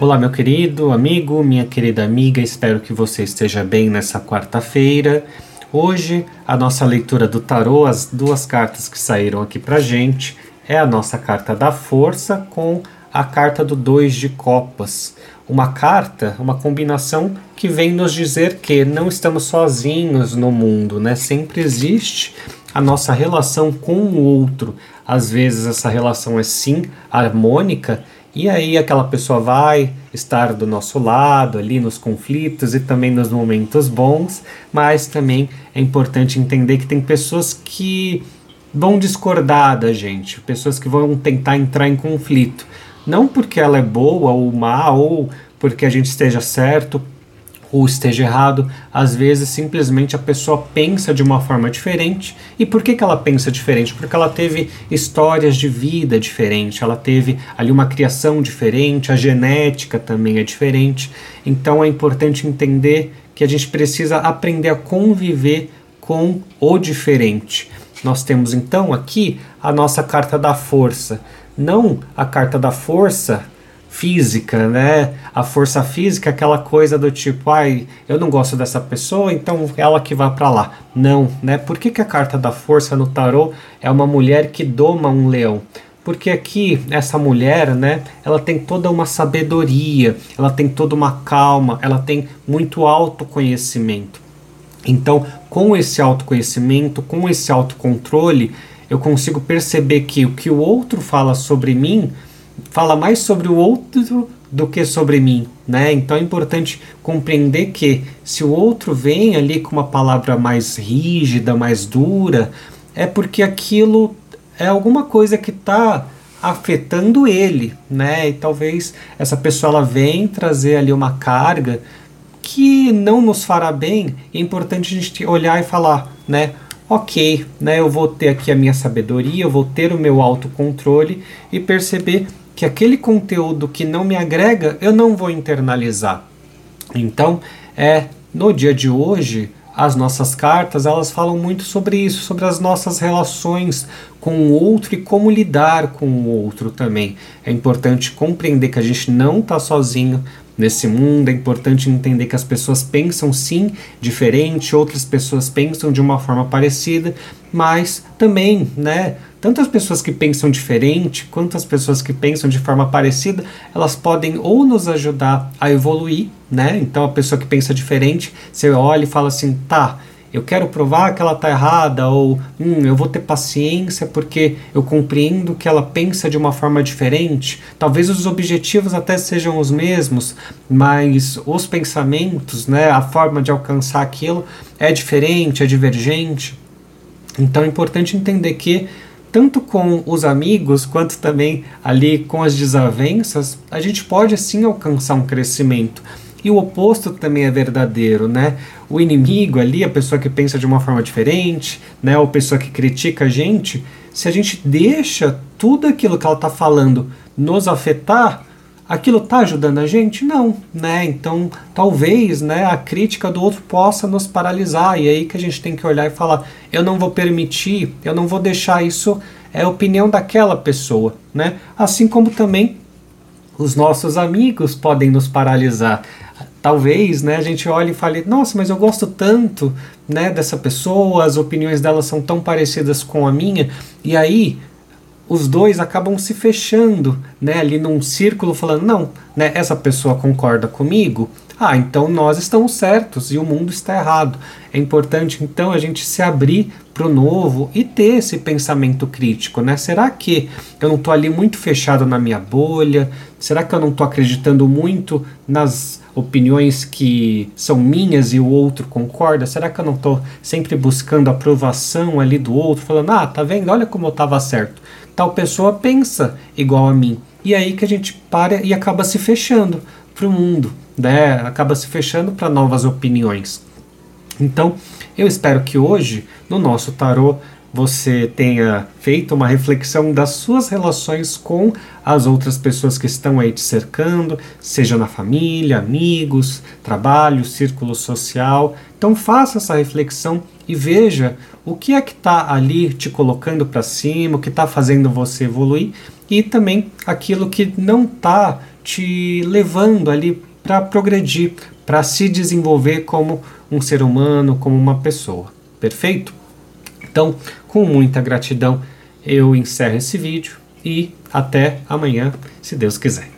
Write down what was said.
Olá, meu querido amigo, minha querida amiga, espero que você esteja bem nessa quarta-feira. Hoje, a nossa leitura do tarô, as duas cartas que saíram aqui pra gente, é a nossa carta da força com a carta do dois de copas. Uma carta, uma combinação que vem nos dizer que não estamos sozinhos no mundo, né? Sempre existe a nossa relação com o outro. Às vezes essa relação é sim harmônica e aí aquela pessoa vai estar do nosso lado ali nos conflitos e também nos momentos bons, mas também é importante entender que tem pessoas que vão discordar da gente, pessoas que vão tentar entrar em conflito. Não porque ela é boa ou má, ou porque a gente esteja certo ou esteja errado, às vezes simplesmente a pessoa pensa de uma forma diferente. E por que, que ela pensa diferente? Porque ela teve histórias de vida diferente, ela teve ali uma criação diferente, a genética também é diferente. Então é importante entender que a gente precisa aprender a conviver com o diferente. Nós temos então aqui a nossa carta da força. Não a carta da força física, né? A força física, aquela coisa do tipo, ai, eu não gosto dessa pessoa, então ela que vá para lá. Não, né? Por que, que a carta da força no tarô é uma mulher que doma um leão? Porque aqui essa mulher, né, ela tem toda uma sabedoria, ela tem toda uma calma, ela tem muito autoconhecimento. Então, com esse autoconhecimento, com esse autocontrole, eu consigo perceber que o que o outro fala sobre mim fala mais sobre o outro do que sobre mim, né? Então é importante compreender que se o outro vem ali com uma palavra mais rígida, mais dura, é porque aquilo é alguma coisa que está afetando ele, né? E talvez essa pessoa ela vem trazer ali uma carga que não nos fará bem. É importante a gente olhar e falar, né? Ok, né? Eu vou ter aqui a minha sabedoria, eu vou ter o meu autocontrole e perceber que aquele conteúdo que não me agrega, eu não vou internalizar. Então, é no dia de hoje, as nossas cartas, elas falam muito sobre isso, sobre as nossas relações com o outro e como lidar com o outro também. É importante compreender que a gente não está sozinho nesse mundo, é importante entender que as pessoas pensam sim diferente, outras pessoas pensam de uma forma parecida, mas também, né, tanto as pessoas que pensam diferente quanto as pessoas que pensam de forma parecida, elas podem ou nos ajudar a evoluir, né? Então a pessoa que pensa diferente, você olha e fala assim, tá, eu quero provar que ela está errada, ou hum, eu vou ter paciência porque eu compreendo que ela pensa de uma forma diferente. Talvez os objetivos até sejam os mesmos, mas os pensamentos, né, a forma de alcançar aquilo é diferente, é divergente. Então é importante entender que tanto com os amigos quanto também ali com as desavenças, a gente pode sim alcançar um crescimento. E o oposto também é verdadeiro, né? O inimigo ali, a pessoa que pensa de uma forma diferente, né? Ou a pessoa que critica a gente, se a gente deixa tudo aquilo que ela está falando nos afetar, aquilo está ajudando a gente? Não, né? Então, talvez, né, a crítica do outro possa nos paralisar e aí que a gente tem que olhar e falar: eu não vou permitir, eu não vou deixar isso é a opinião daquela pessoa, né? Assim como também os nossos amigos podem nos paralisar. Talvez, né, a gente olhe e fale: "Nossa, mas eu gosto tanto, né, dessa pessoa, as opiniões dela são tão parecidas com a minha". E aí, os dois acabam se fechando, né, ali num círculo falando, não, né, essa pessoa concorda comigo, ah, então nós estamos certos e o mundo está errado. É importante então a gente se abrir para o novo e ter esse pensamento crítico, né? Será que eu não estou ali muito fechado na minha bolha? Será que eu não estou acreditando muito nas opiniões que são minhas e o outro concorda? Será que eu não estou sempre buscando aprovação ali do outro, falando, ah, tá vendo? Olha como eu estava certo tal pessoa pensa igual a mim. E aí que a gente para e acaba se fechando para o mundo, né? acaba se fechando para novas opiniões. Então, eu espero que hoje, no nosso tarô, você tenha feito uma reflexão das suas relações com as outras pessoas que estão aí te cercando, seja na família, amigos, trabalho, círculo social. Então faça essa reflexão e veja o que é que está ali te colocando para cima, o que está fazendo você evoluir e também aquilo que não está te levando ali para progredir, para se desenvolver como um ser humano, como uma pessoa. Perfeito? Então, com muita gratidão, eu encerro esse vídeo e até amanhã, se Deus quiser.